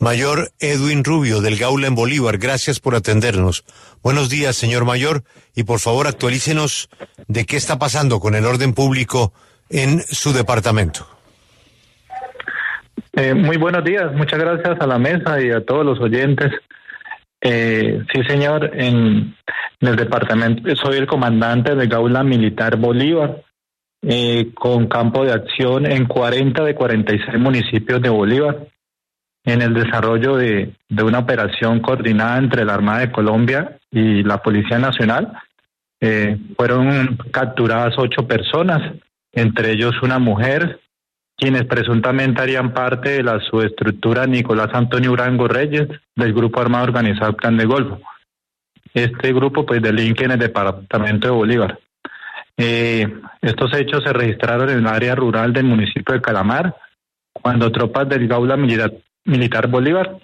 Mayor Edwin Rubio del Gaula en Bolívar, gracias por atendernos. Buenos días, señor Mayor, y por favor actualícenos de qué está pasando con el orden público en su departamento. Eh, muy buenos días, muchas gracias a la mesa y a todos los oyentes. Eh, sí, señor, en, el departamento soy el comandante de Gaula Militar Bolívar, eh, con campo de acción en 40 de 46 municipios de Bolívar, en el desarrollo de, de una operación coordinada entre la Armada de Colombia y la Policía Nacional. Eh, fueron capturadas ocho personas, entre ellos una mujer, quienes presuntamente harían parte de la subestructura Nicolás Antonio Urango Reyes del Grupo Armado Organizado Plan de Golfo. Este grupo pues delinque en el departamento de Bolívar. Eh, estos hechos se registraron en el área rural del municipio de Calamar, cuando tropas del Gaula Militar, Militar Bolívar,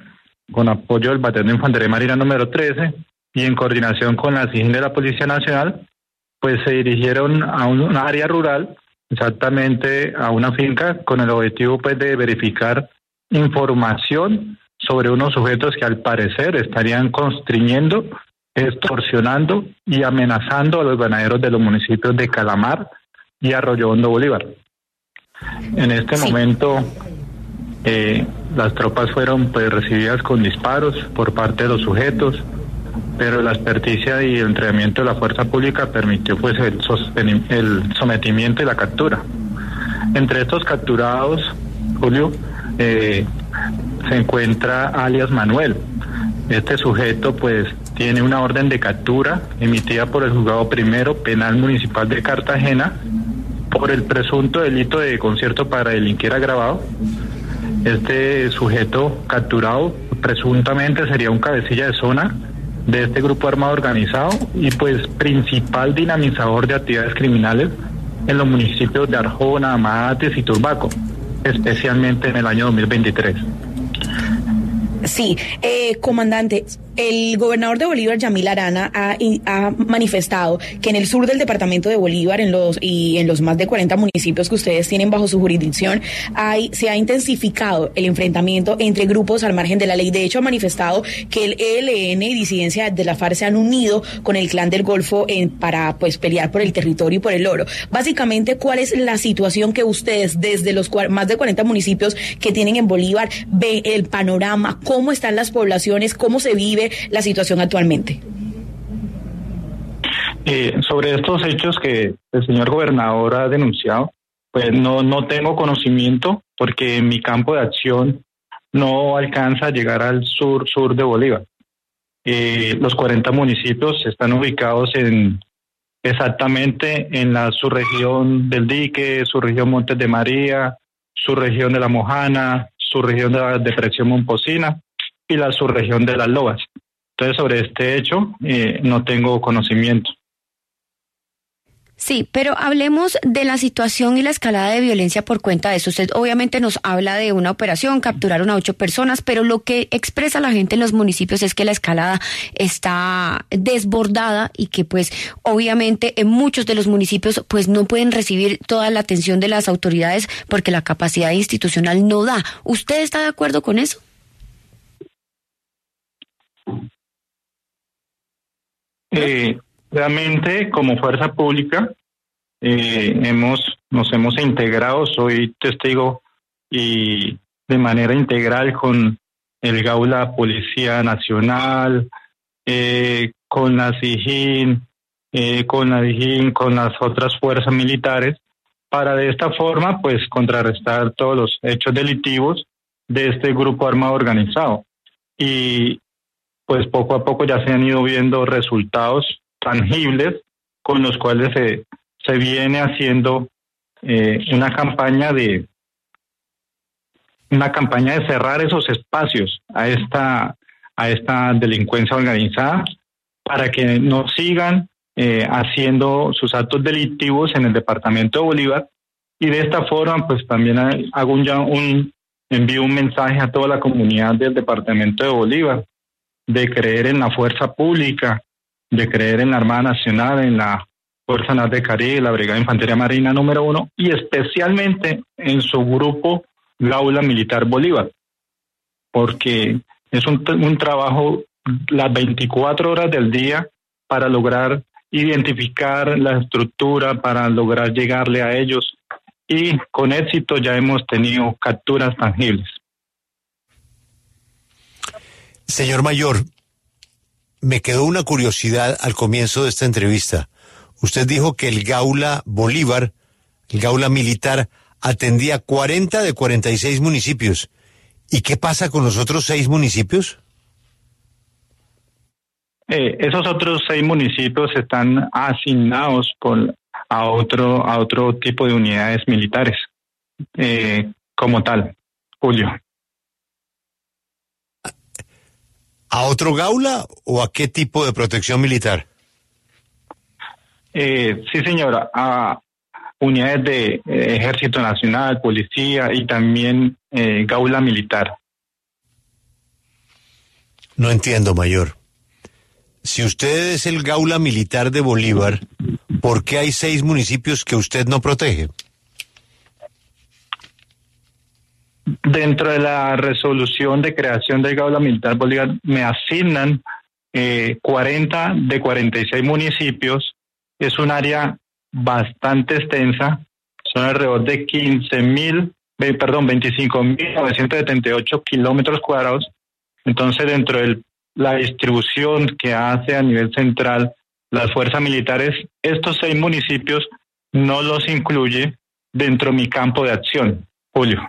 con apoyo del Batallón de Infantería Marina número 13 y en coordinación con la SIGIN de la Policía Nacional, pues se dirigieron a un área rural exactamente a una finca con el objetivo pues de verificar información sobre unos sujetos que al parecer estarían constriñendo, extorsionando y amenazando a los ganaderos de los municipios de Calamar y Arroyo Hondo Bolívar. En este sí. momento eh, las tropas fueron pues recibidas con disparos por parte de los sujetos, pero la experticia y el entrenamiento de la fuerza pública permitió pues el, sometimiento y la captura. Entre estos capturados, Julio, eh, se encuentra alias Manuel. Este sujeto pues tiene una orden de captura emitida por el juzgado primero penal municipal de Cartagena por el presunto delito de concierto para delinquir agravado. Este sujeto capturado presuntamente sería un cabecilla de zona de este grupo armado organizado y pues principal dinamizador de actividades criminales en los municipios de Arjona, Amates y Turbaco, especialmente en el año 2023. Sí, eh, comandante, el gobernador de Bolívar, Yamil Arana, ha, manifestado que en el sur del departamento de Bolívar, en los y en los más de 40 municipios que ustedes tienen bajo su jurisdicción, hay, se ha intensificado el enfrentamiento entre grupos al margen de la ley. De hecho, ha manifestado que el ELN y disidencia de la FARC se han unido con el clan del Golfo en, para pues pelear por el territorio y por el oro. Básicamente, ¿cuál es la situación que ustedes, desde los más de 40 municipios que tienen en Bolívar, ve el panorama? ¿Cómo están las poblaciones? ¿Cómo se vive la situación actualmente? Eh, sobre estos hechos que el señor gobernador ha denunciado, pues no, no tengo conocimiento porque mi campo de acción no alcanza a llegar al sur, sur de Bolívar. Eh, los 40 municipios están ubicados en exactamente en la subregión del Dique, subregión Montes de María, subregión de la Mojana, subregión de la Depresión Momposina y la subregión de las Lobas. Entonces, sobre este hecho, eh, no tengo conocimiento. Sí, pero hablemos de la situación y la escalada de violencia por cuenta de eso. Usted obviamente nos habla de una operación, capturaron a ocho personas, pero lo que expresa la gente en los municipios es que la escalada está desbordada y que pues obviamente en muchos de los municipios pues no pueden recibir toda la atención de las autoridades porque la capacidad institucional no da. ¿Usted está de acuerdo con eso? Eh, realmente, como fuerza pública, eh, hemos, nos hemos integrado, soy testigo y de manera integral con el Gaula Policía Nacional, eh, con la SIGIN, eh, con la DIGIN, con las otras fuerzas militares, para de esta forma, pues, contrarrestar todos los hechos delictivos de este grupo armado organizado. Y pues poco a poco ya se han ido viendo resultados tangibles con los cuales se, se viene haciendo eh, una campaña de, una campaña de cerrar esos espacios a esta, a esta delincuencia organizada para que no sigan eh, haciendo sus actos delictivos en el departamento de Bolívar. Y de esta forma pues también hago un, un envío un mensaje a toda la comunidad del departamento de Bolívar de creer en la fuerza pública, de creer en la Armada Nacional, en la Fuerza Nacional de Caribe, la Brigada de Infantería Marina número uno y especialmente en su grupo Gaula Militar Bolívar, porque es un, un trabajo las 24 horas del día para lograr identificar la estructura, para lograr llegarle a ellos y con éxito ya hemos tenido capturas tangibles. Señor Mayor, me quedó una curiosidad al comienzo de esta entrevista. Usted dijo que el Gaula Bolívar, el Gaula Militar, atendía 40 de 46 municipios. ¿Y qué pasa con los otros seis municipios? Eh, esos otros seis municipios están asignados por, a, otro, a otro tipo de unidades militares, eh, como tal, Julio. ¿A otro Gaula o a qué tipo de protección militar? Eh, sí, señora, a unidades de eh, Ejército Nacional, Policía y también eh, Gaula Militar. No entiendo, mayor. Si usted es el Gaula Militar de Bolívar, ¿por qué hay seis municipios que usted no protege? Dentro de la resolución de creación del Gaula Militar Bolívar me asignan eh, 40 de 46 municipios. Es un área bastante extensa, son alrededor de 15 mil, perdón, 25 mil 978 kilómetros cuadrados. Entonces, dentro de la distribución que hace a nivel central las fuerzas militares, estos seis municipios no los incluye dentro de mi campo de acción, Julio.